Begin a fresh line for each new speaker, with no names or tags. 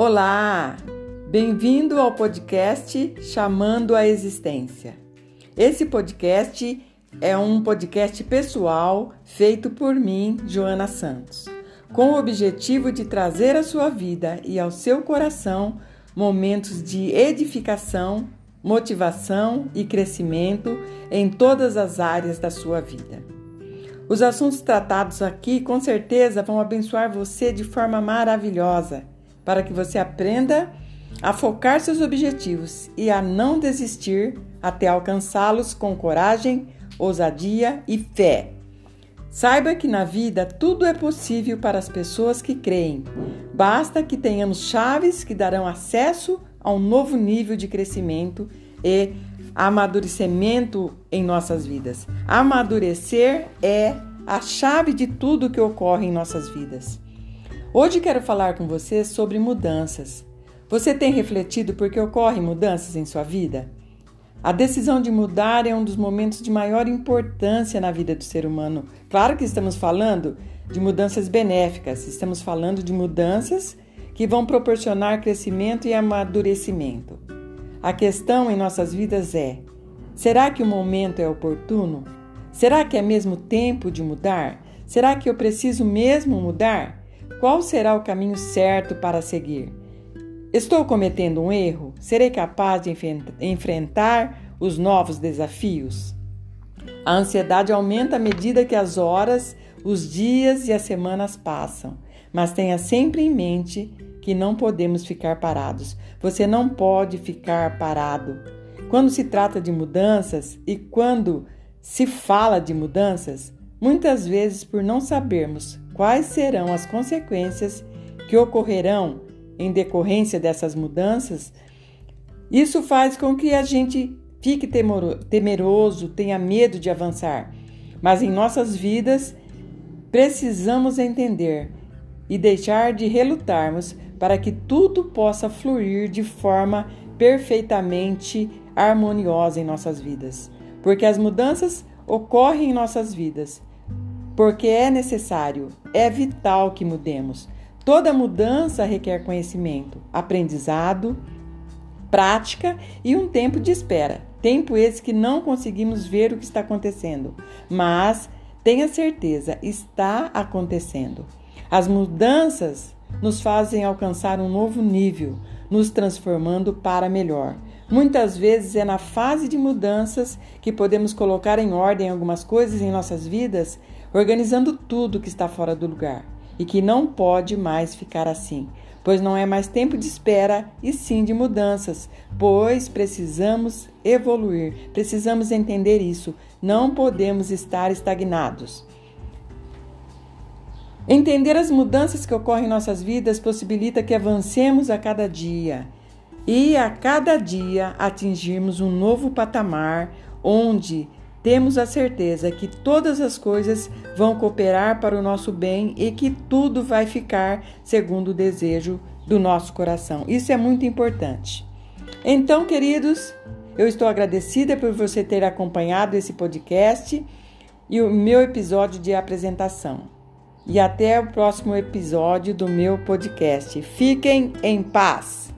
Olá! Bem-vindo ao podcast Chamando a Existência. Esse podcast é um podcast pessoal feito por mim, Joana Santos, com o objetivo de trazer à sua vida e ao seu coração momentos de edificação, motivação e crescimento em todas as áreas da sua vida. Os assuntos tratados aqui com certeza vão abençoar você de forma maravilhosa para que você aprenda a focar seus objetivos e a não desistir até alcançá-los com coragem, ousadia e fé. Saiba que na vida tudo é possível para as pessoas que creem. Basta que tenhamos chaves que darão acesso a um novo nível de crescimento e amadurecimento em nossas vidas. Amadurecer é a chave de tudo que ocorre em nossas vidas. Hoje quero falar com você sobre mudanças. Você tem refletido por que ocorrem mudanças em sua vida? A decisão de mudar é um dos momentos de maior importância na vida do ser humano. Claro que estamos falando de mudanças benéficas, estamos falando de mudanças que vão proporcionar crescimento e amadurecimento. A questão em nossas vidas é: será que o momento é oportuno? Será que é mesmo tempo de mudar? Será que eu preciso mesmo mudar? Qual será o caminho certo para seguir? Estou cometendo um erro? Serei capaz de enfrentar os novos desafios? A ansiedade aumenta à medida que as horas, os dias e as semanas passam, mas tenha sempre em mente que não podemos ficar parados. Você não pode ficar parado. Quando se trata de mudanças e quando se fala de mudanças, muitas vezes por não sabermos quais serão as consequências que ocorrerão em decorrência dessas mudanças, isso faz com que a gente fique temeroso, tenha medo de avançar. Mas em nossas vidas, precisamos entender e deixar de relutarmos para que tudo possa fluir de forma perfeitamente harmoniosa em nossas vidas. Porque as mudanças ocorrem em nossas vidas porque é necessário, é vital que mudemos. Toda mudança requer conhecimento, aprendizado, prática e um tempo de espera. Tempo esse que não conseguimos ver o que está acontecendo, mas tenha certeza, está acontecendo. As mudanças nos fazem alcançar um novo nível, nos transformando para melhor. Muitas vezes é na fase de mudanças que podemos colocar em ordem algumas coisas em nossas vidas organizando tudo que está fora do lugar e que não pode mais ficar assim, pois não é mais tempo de espera e sim de mudanças, pois precisamos evoluir, precisamos entender isso, não podemos estar estagnados. Entender as mudanças que ocorrem em nossas vidas possibilita que avancemos a cada dia e a cada dia atingirmos um novo patamar onde temos a certeza que todas as coisas vão cooperar para o nosso bem e que tudo vai ficar segundo o desejo do nosso coração. Isso é muito importante. Então, queridos, eu estou agradecida por você ter acompanhado esse podcast e o meu episódio de apresentação. E até o próximo episódio do meu podcast. Fiquem em paz!